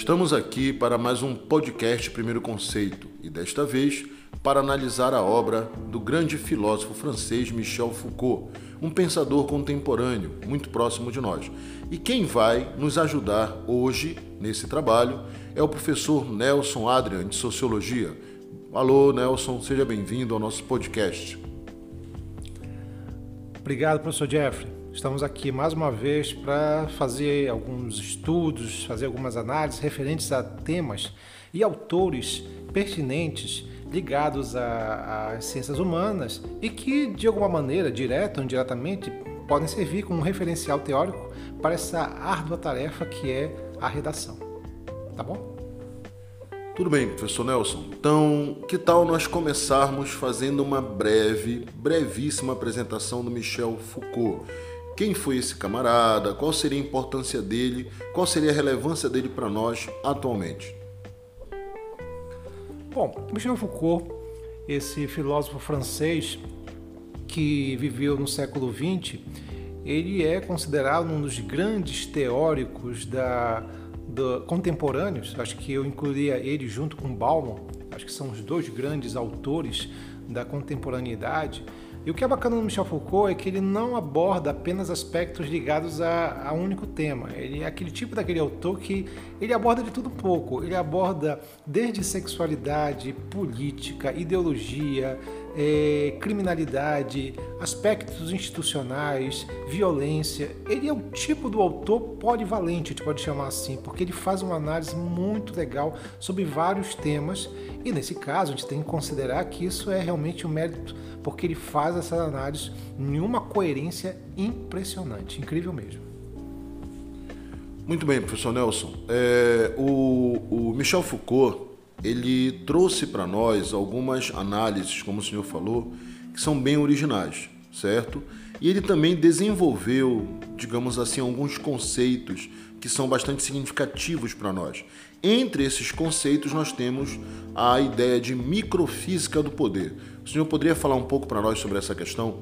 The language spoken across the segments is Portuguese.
Estamos aqui para mais um podcast Primeiro Conceito e desta vez para analisar a obra do grande filósofo francês Michel Foucault, um pensador contemporâneo muito próximo de nós. E quem vai nos ajudar hoje nesse trabalho é o professor Nelson Adrian, de Sociologia. Alô, Nelson, seja bem-vindo ao nosso podcast. Obrigado, professor Jeffrey. Estamos aqui mais uma vez para fazer alguns estudos, fazer algumas análises referentes a temas e autores pertinentes ligados às ciências humanas e que, de alguma maneira, direta ou indiretamente, podem servir como referencial teórico para essa árdua tarefa que é a redação. Tá bom? Tudo bem, professor Nelson. Então, que tal nós começarmos fazendo uma breve, brevíssima apresentação do Michel Foucault? Quem foi esse camarada? Qual seria a importância dele? Qual seria a relevância dele para nós atualmente? Bom, Michel Foucault, esse filósofo francês que viveu no século XX, ele é considerado um dos grandes teóricos da, da contemporâneos. Acho que eu incluiria ele junto com Bauman. Acho que são os dois grandes autores da contemporaneidade. E o que é bacana no Michel Foucault é que ele não aborda apenas aspectos ligados a, a um único tema. Ele é aquele tipo daquele autor que ele aborda de tudo um pouco. Ele aborda desde sexualidade, política, ideologia, é, criminalidade, aspectos institucionais, violência. Ele é um tipo do autor polivalente, a gente pode chamar assim, porque ele faz uma análise muito legal sobre vários temas. E nesse caso, a gente tem que considerar que isso é realmente um mérito porque ele faz essa análise em uma coerência impressionante, incrível mesmo. Muito bem, professor Nelson. É, o, o Michel Foucault ele trouxe para nós algumas análises, como o senhor falou, que são bem originais, certo? E ele também desenvolveu, digamos assim, alguns conceitos que são bastante significativos para nós. Entre esses conceitos, nós temos a ideia de microfísica do poder. O senhor poderia falar um pouco para nós sobre essa questão?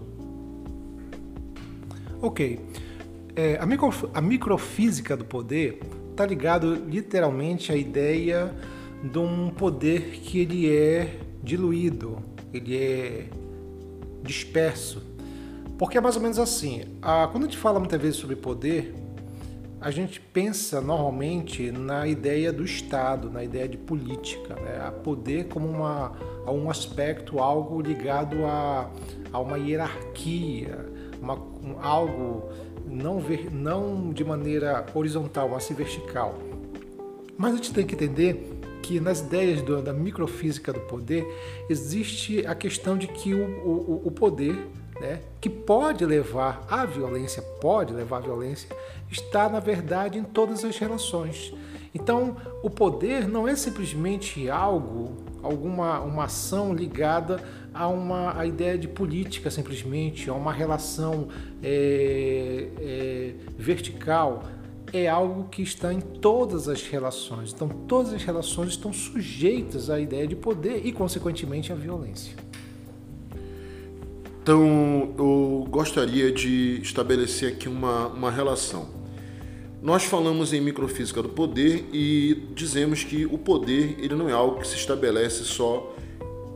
Ok. É, a, micro, a microfísica do poder está ligado literalmente à ideia de um poder que ele é diluído, ele é disperso. Porque é mais ou menos assim. A, quando a gente fala muitas vezes sobre poder, a gente pensa normalmente na ideia do Estado, na ideia de política, né? a poder como uma, a um aspecto, algo ligado a, a uma hierarquia, uma, um, algo não, ver, não de maneira horizontal, mas vertical. Mas a gente tem que entender que nas ideias do, da microfísica do poder existe a questão de que o, o, o poder né, que pode levar à violência, pode levar à violência, está na verdade em todas as relações. Então, o poder não é simplesmente algo, alguma uma ação ligada a uma a ideia de política simplesmente, a uma relação é, é, vertical. É algo que está em todas as relações. Então, todas as relações estão sujeitas à ideia de poder e, consequentemente, à violência. Então, eu gostaria de estabelecer aqui uma, uma relação. Nós falamos em microfísica do poder e dizemos que o poder ele não é algo que se estabelece só,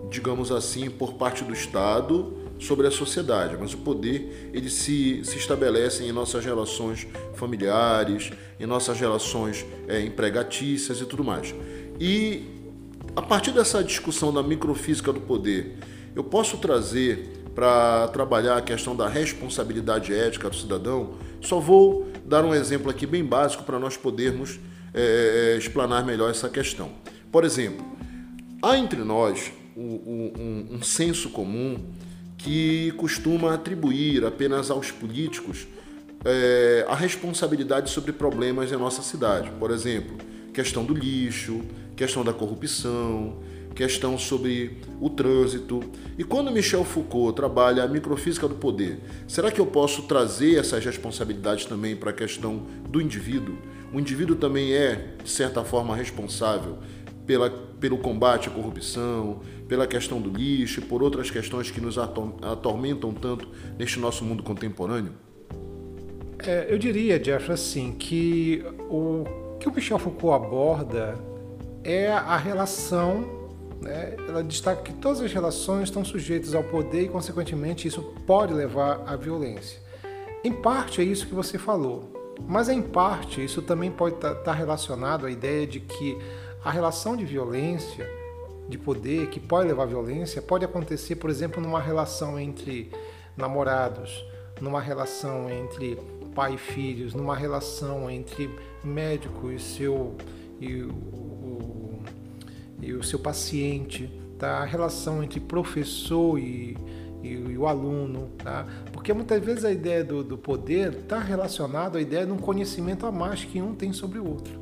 digamos assim, por parte do Estado sobre a sociedade, mas o poder ele se, se estabelece em nossas relações familiares, em nossas relações é, empregatícias e tudo mais. E a partir dessa discussão da microfísica do poder, eu posso trazer para trabalhar a questão da responsabilidade ética do cidadão, só vou dar um exemplo aqui bem básico para nós podermos é, explanar melhor essa questão. Por exemplo, há entre nós um, um, um senso comum que costuma atribuir apenas aos políticos é, a responsabilidade sobre problemas em nossa cidade. Por exemplo, questão do lixo, questão da corrupção, questão sobre o trânsito. E quando Michel Foucault trabalha a microfísica do poder, será que eu posso trazer essas responsabilidades também para a questão do indivíduo? O indivíduo também é, de certa forma, responsável pela, pelo combate à corrupção, pela questão do lixo e por outras questões que nos atormentam tanto neste nosso mundo contemporâneo? É, eu diria, Jeff, assim, que o que o Michel Foucault aborda é a relação né, ela destaca que todas as relações estão sujeitas ao poder e, consequentemente, isso pode levar à violência. Em parte é isso que você falou, mas em parte isso também pode estar tá, tá relacionado à ideia de que a relação de violência, de poder, que pode levar à violência, pode acontecer, por exemplo, numa relação entre namorados, numa relação entre pai e filhos, numa relação entre médico e seu e e o seu paciente, tá? a relação entre professor e, e, e o aluno. Tá? Porque muitas vezes a ideia do, do poder está relacionada à ideia de um conhecimento a mais que um tem sobre o outro.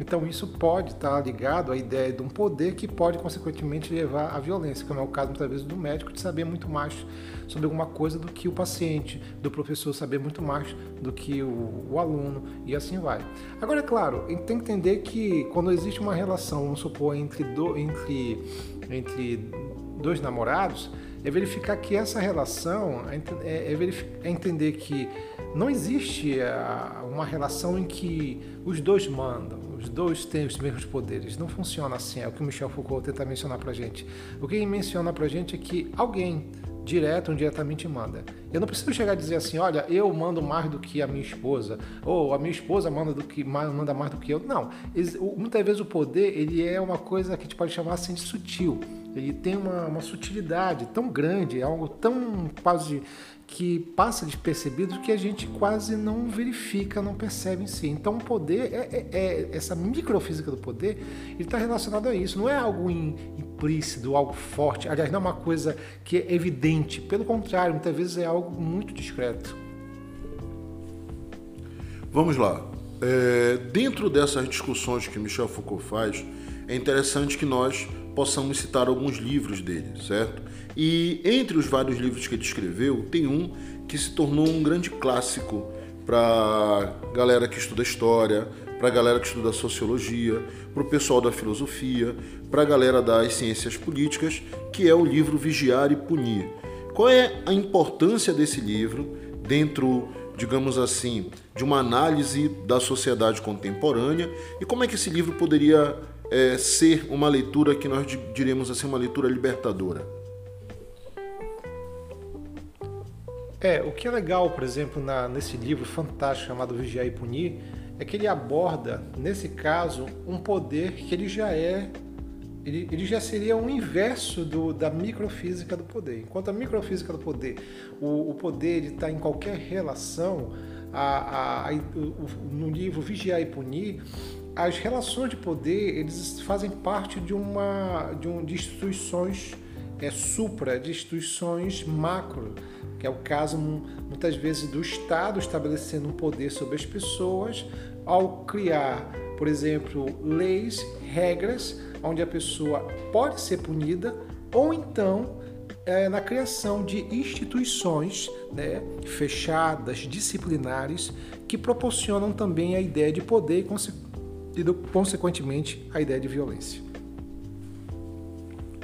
Então isso pode estar ligado à ideia de um poder que pode consequentemente levar à violência, como é o caso muitas vezes do médico de saber muito mais sobre alguma coisa do que o paciente, do professor saber muito mais do que o, o aluno e assim vai. Agora é claro, tem que entender que quando existe uma relação, vamos supor, entre, do, entre, entre dois namorados, é verificar que essa relação é, é, é entender que não existe uma relação em que os dois mandam os dois têm os mesmos poderes. Não funciona assim, é o que o Michel Foucault tenta mencionar pra gente. O que ele menciona pra gente é que alguém, direto ou indiretamente, manda. Eu não preciso chegar a dizer assim, olha, eu mando mais do que a minha esposa, ou a minha esposa manda, do que, manda mais do que eu. Não, muitas vezes o poder ele é uma coisa que a gente pode chamar assim de sutil. Ele tem uma, uma sutilidade tão grande, é algo tão quase que passa despercebido que a gente quase não verifica, não percebe em si. Então, o poder, é, é, é essa microfísica do poder, ele está relacionado a isso. Não é algo implícito, algo forte. Aliás, não é uma coisa que é evidente. Pelo contrário, muitas vezes é algo muito discreto. Vamos lá. É, dentro dessas discussões que Michel Foucault faz, é interessante que nós possamos citar alguns livros dele, certo? E entre os vários livros que ele escreveu, tem um que se tornou um grande clássico para galera que estuda história, para galera que estuda sociologia, para o pessoal da filosofia, para a galera das ciências políticas, que é o livro Vigiar e Punir. Qual é a importância desse livro dentro, digamos assim, de uma análise da sociedade contemporânea e como é que esse livro poderia é, ser uma leitura que nós diríamos assim, uma leitura libertadora? É, o que é legal, por exemplo, na, nesse livro fantástico chamado Vigiar e Punir, é que ele aborda, nesse caso, um poder que ele já é, ele, ele já seria um inverso do, da microfísica do poder. Enquanto a microfísica do poder, o, o poder está em qualquer relação, a, a, a, o, no livro Vigiar e Punir, as relações de poder eles fazem parte de uma de, um, de instituições é, supra, de instituições macro que é o caso muitas vezes do Estado estabelecendo um poder sobre as pessoas ao criar, por exemplo, leis, regras, onde a pessoa pode ser punida, ou então é, na criação de instituições né, fechadas, disciplinares, que proporcionam também a ideia de poder e, consequentemente, a ideia de violência.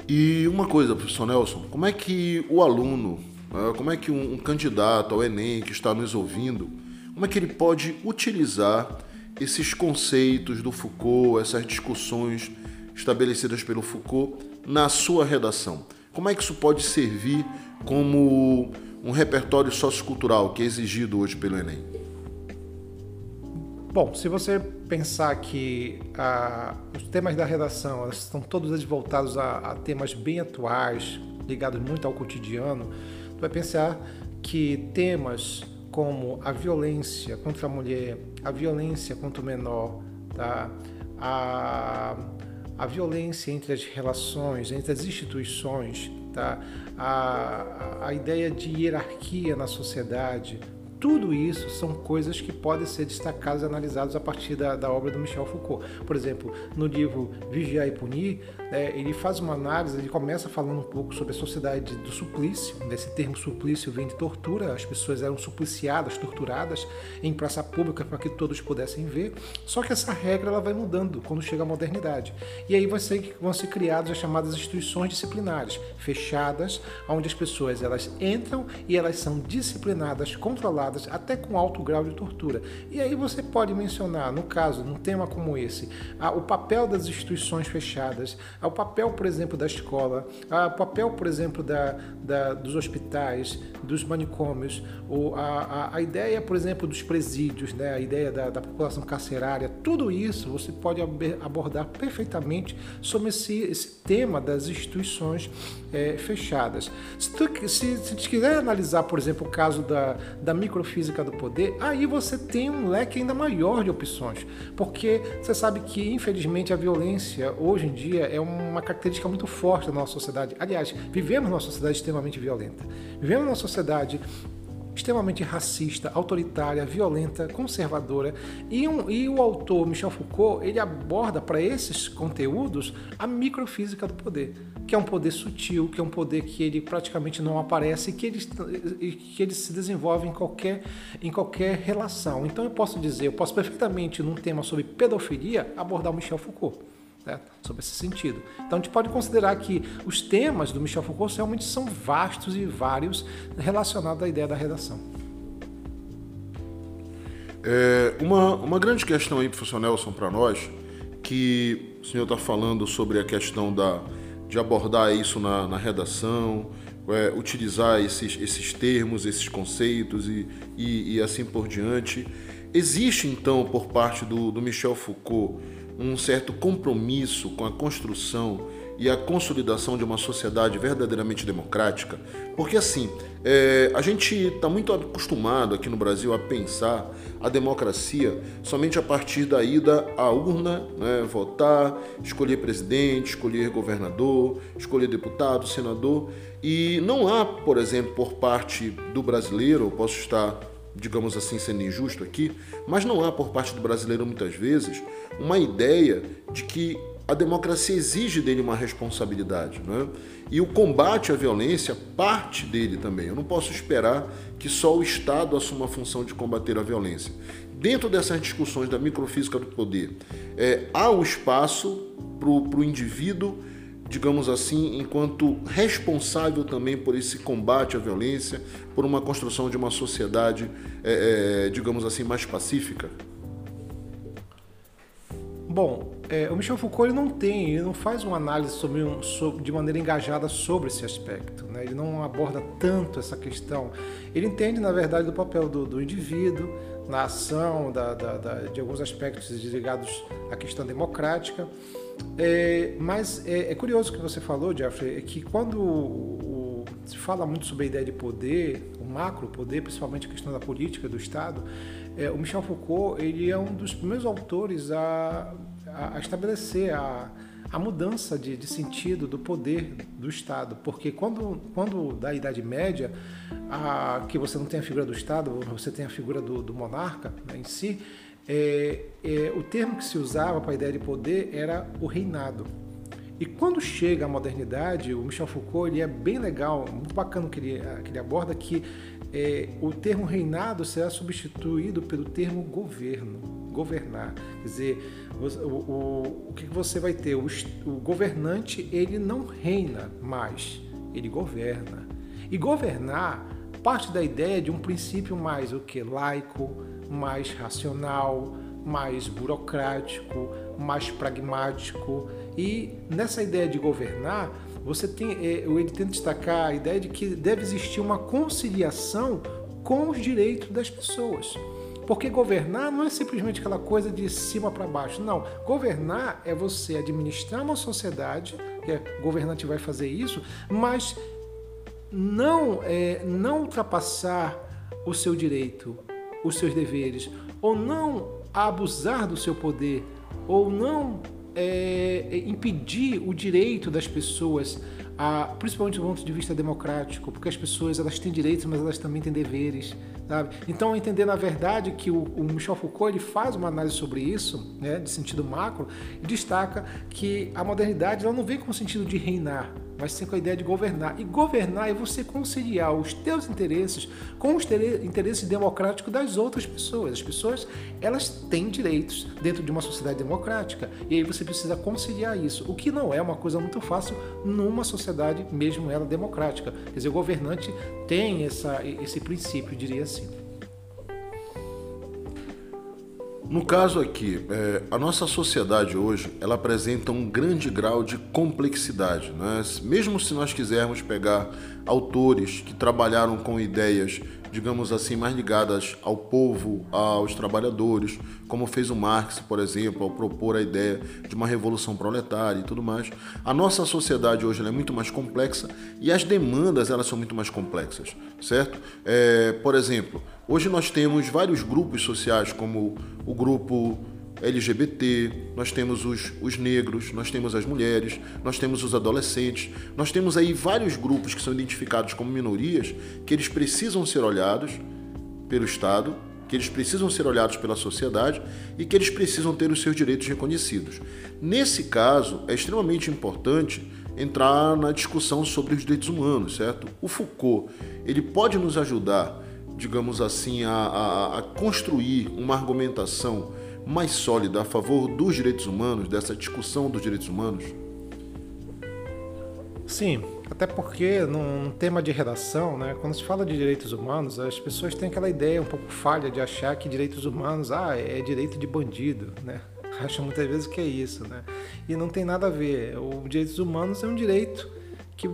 E uma coisa, professor Nelson, como é que o aluno ah, como é que um, candidato ao Enem que está nos ouvindo, como é que ele pode utilizar esses conceitos do Foucault, essas discussões estabelecidas pelo Foucault na sua redação? Como é que isso pode servir como um repertório sociocultural que é exigido hoje pelo Enem? Bom, se você pensar que ah, os temas da redação estão todos voltados a, a temas bem atuais, ligados muito ao cotidiano, vai pensar que temas como a violência contra a mulher, a violência contra o menor, tá? a, a violência entre as relações, entre as instituições, tá? a, a ideia de hierarquia na sociedade, tudo isso são coisas que podem ser destacadas e analisadas a partir da, da obra do Michel Foucault. Por exemplo, no livro Vigiar e Punir, é, ele faz uma análise, ele começa falando um pouco sobre a sociedade do suplício. Esse termo suplício vem de tortura, as pessoas eram supliciadas, torturadas em praça pública para que todos pudessem ver. Só que essa regra ela vai mudando quando chega a modernidade. E aí vai ser, vão ser criadas as chamadas instituições disciplinares, fechadas, onde as pessoas elas entram e elas são disciplinadas, controladas controladas, até com alto grau de tortura. E aí você pode mencionar, no caso, num tema como esse, o papel das instituições fechadas, o papel, por exemplo, da escola, o papel, por exemplo, da, da dos hospitais, dos manicômios, ou a, a, a, ideia, por exemplo, dos presídios, né? a ideia da, da população carcerária, tudo isso você pode abordar perfeitamente sobre esse, esse tema das instituições é, fechadas. Se tu se, se quiser analisar, por exemplo, o caso da, da microfísica do poder, aí você tem um leque ainda maior de opções, porque você sabe que, infelizmente, a violência hoje em dia é uma característica muito forte da nossa sociedade. Aliás, vivemos numa sociedade extremamente violenta. Vivemos numa sociedade extremamente racista, autoritária, violenta, conservadora. E, um, e o autor Michel Foucault ele aborda para esses conteúdos a microfísica do poder, que é um poder sutil, que é um poder que ele praticamente não aparece e que ele, que ele se desenvolve em qualquer, em qualquer relação. Então eu posso dizer, eu posso perfeitamente, num tema sobre pedofilia, abordar o Michel Foucault né, sobre esse sentido. Então a gente pode considerar que os temas do Michel Foucault realmente são vastos e vários relacionados à ideia da redação. É, uma, uma grande questão aí, professor Nelson, para nós, que o senhor está falando sobre a questão da, de abordar isso na, na redação, é, utilizar esses, esses termos, esses conceitos e, e, e, assim por diante. Existe então, por parte do, do Michel Foucault, um certo compromisso com a construção e a consolidação de uma sociedade verdadeiramente democrática, porque assim, é, a gente está muito acostumado aqui no Brasil a pensar a democracia somente a partir da ida à urna, né, votar, escolher presidente, escolher governador, escolher deputado, senador, e não há, por exemplo, por parte do brasileiro, eu posso estar digamos assim, sendo injusto aqui, mas não há por parte do brasileiro muitas vezes uma ideia de que a democracia exige dele uma responsabilidade. Né? E o combate à violência parte dele também. Eu não posso esperar que só o Estado assuma a função de combater a violência. Dentro dessas discussões da microfísica do poder, é, há o espaço para o indivíduo digamos assim, enquanto responsável também por esse combate à violência, por uma construção de uma sociedade, é, é, digamos assim, mais pacífica? Bom, é, o Michel Foucault ele não tem, ele não faz uma análise sobre, um, sobre, de maneira engajada sobre esse aspecto. Né? Ele não aborda tanto essa questão. Ele entende, na verdade, do papel do, do indivíduo na ação da, da, da, de alguns aspectos ligados à questão democrática. É, mas é, é, curioso o que você falou, Jeffrey, é que quando o, o, se fala muito sobre a ideia de poder, o macro poder, principalmente a questão da política do Estado, é, o Michel Foucault ele é um dos primeiros autores a, a, estabelecer a, a mudança de, de, sentido do poder do Estado, porque quando, quando da Idade Média, a, que você não tem a figura do Estado, você tem a figura do, do monarca né, em si, é, é, o termo que se usava para a ideia de poder era o reinado. E quando chega a modernidade, o Michel Foucault ele é bem legal, muito bacana que ele, que ele aborda, que é, o termo reinado será substituído pelo termo governo, governar. Quer dizer, o, o, o que você vai ter? O, o governante ele não reina mais, ele governa. E governar parte da ideia de um princípio mais o que laico, mais racional, mais burocrático, mais pragmático. E nessa ideia de governar, você tem, é, ele tenta destacar a ideia de que deve existir uma conciliação com os direitos das pessoas. Porque governar não é simplesmente aquela coisa de cima para baixo. Não. Governar é você administrar uma sociedade, que é, governante vai fazer isso, mas não, é, não ultrapassar o seu direito, os seus deveres, ou não abusar do seu poder, ou não é, é, impedir o direito das pessoas, a, principalmente do ponto de vista democrático, porque as pessoas elas têm direitos, mas elas também têm deveres. Sabe? Então, entender na verdade que o, o, Michel Foucault ele faz uma análise sobre isso, né, de sentido macro, e destaca que a modernidade ela não vem com o sentido de reinar, mas sim com a ideia de governar. E governar é você conciliar os teus interesses com os interesses democráticos das outras pessoas. As pessoas, elas têm direitos dentro de uma sociedade democrática. E aí você precisa conciliar isso, o que não é uma coisa muito fácil numa sociedade, mesmo ela democrática. Quer dizer, o governante tem essa, esse princípio, diria assim. No caso aqui, é, a nossa sociedade hoje ela apresenta um grande grau de complexidade. Né? Mesmo se nós quisermos pegar autores que trabalharam com ideias, digamos assim, mais ligadas ao povo, aos trabalhadores, como fez o Marx, por exemplo, ao propor a ideia de uma revolução proletária e tudo mais. A nossa sociedade hoje é muito mais complexa e as demandas elas são muito mais complexas, certo? É, por exemplo, Hoje nós temos vários grupos sociais, como o grupo LGBT, nós temos os, os negros, nós temos as mulheres, nós temos os adolescentes, nós temos aí vários grupos que são identificados como minorias, que eles precisam ser olhados pelo Estado, que eles precisam ser olhados pela sociedade e que eles precisam ter os seus direitos reconhecidos. Nesse caso, é extremamente importante entrar na discussão sobre os direitos humanos, certo? O Foucault, ele pode nos ajudar digamos assim, a, a, a construir uma argumentação mais sólida a favor dos direitos humanos, dessa discussão dos direitos humanos? Sim, até porque num tema de redação, né, quando se fala de direitos humanos, as pessoas têm aquela ideia um pouco falha de achar que direitos humanos ah, é direito de bandido, né? Acham muitas vezes que é isso, né? E não tem nada a ver. O direitos humanos é um direito que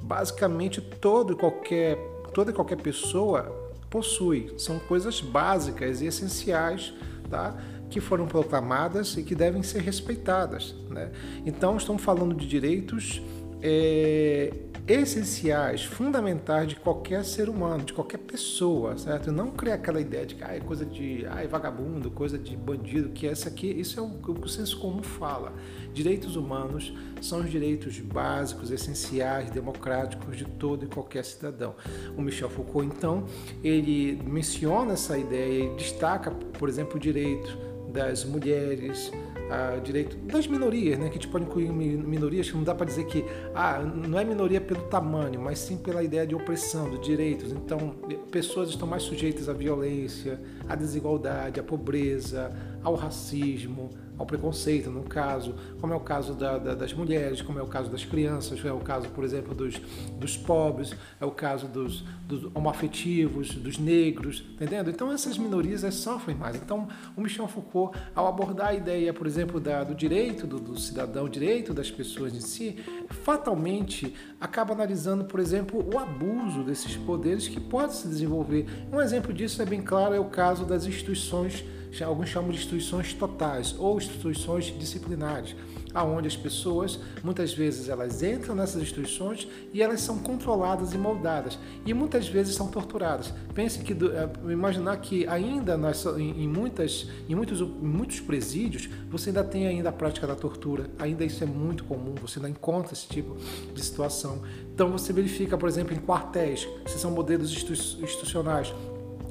basicamente todo qualquer toda e qualquer pessoa possui. São coisas básicas e essenciais tá? Que foram proclamadas e que devem ser respeitadas. Né? Então, estamos falando de direitos é, essenciais, fundamentais de qualquer ser humano, de qualquer pessoa, certo? Não criar aquela ideia de que ah, é coisa de ah, é vagabundo, coisa de bandido, que essa aqui, isso é o que o senso comum fala. Direitos humanos são os direitos básicos, essenciais, democráticos de todo e qualquer cidadão. O Michel Foucault, então, ele menciona essa ideia e destaca, por exemplo, o direito das mulheres, a direito das minorias, né? Que a gente pode incluir minorias, que não dá para dizer que ah, não é minoria pelo tamanho, mas sim pela ideia de opressão, de direitos. Então, pessoas estão mais sujeitas à violência, à desigualdade, à pobreza, ao racismo, ao preconceito, no caso, como é o caso da, da, das mulheres, como é o caso das crianças, é o caso, por exemplo, dos, dos pobres, é o caso dos, dos homoafetivos, dos negros, entendendo? Então essas minorias sofrem mais. Então o Michel Foucault, ao abordar a ideia, por exemplo, da, do direito do, do cidadão, direito das pessoas em si, fatalmente acaba analisando, por exemplo, o abuso desses poderes que pode se desenvolver. Um exemplo disso é bem claro, é o caso das instituições alguns chamam de instituições totais ou instituições disciplinares, aonde as pessoas muitas vezes elas entram nessas instituições e elas são controladas e moldadas e muitas vezes são torturadas. Pense que é, imaginar que ainda em, muitas em muitos em muitos presídios você ainda tem ainda a prática da tortura, ainda isso é muito comum, você ainda encontra esse tipo de situação. Então você verifica, por exemplo, em quartéis, se são modelos institucionais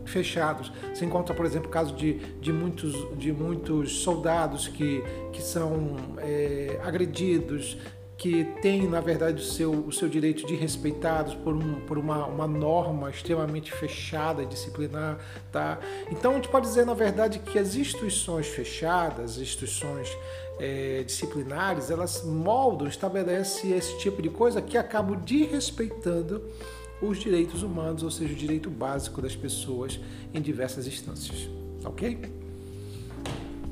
fechados. Você encontra, por exemplo, o caso de, de, muitos, de muitos soldados que, que são é, agredidos, que têm, na verdade, o seu, o seu direito de respeitados por, um, por uma, uma norma extremamente fechada, disciplinar. Tá? Então, a gente pode dizer, na verdade, que as instituições fechadas, as instituições é, disciplinares, elas moldam, estabelecem esse tipo de coisa que acabam desrespeitando os direitos humanos, ou seja, o direito básico das pessoas em diversas instâncias. Ok?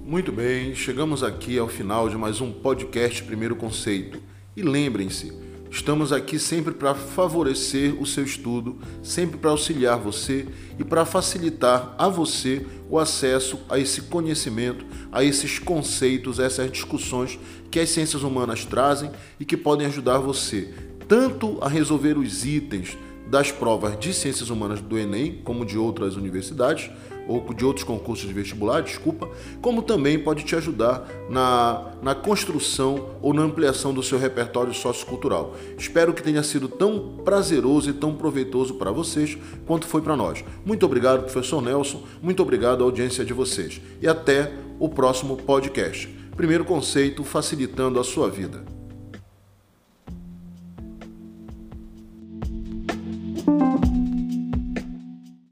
Muito bem, chegamos aqui ao final de mais um podcast Primeiro Conceito. E lembrem-se, estamos aqui sempre para favorecer o seu estudo, sempre para auxiliar você e para facilitar a você o acesso a esse conhecimento, a esses conceitos, a essas discussões que as ciências humanas trazem e que podem ajudar você tanto a resolver os itens das provas de ciências humanas do Enem, como de outras universidades, ou de outros concursos de vestibular, desculpa, como também pode te ajudar na, na construção ou na ampliação do seu repertório sociocultural. Espero que tenha sido tão prazeroso e tão proveitoso para vocês quanto foi para nós. Muito obrigado, professor Nelson, muito obrigado à audiência de vocês e até o próximo podcast. Primeiro conceito facilitando a sua vida.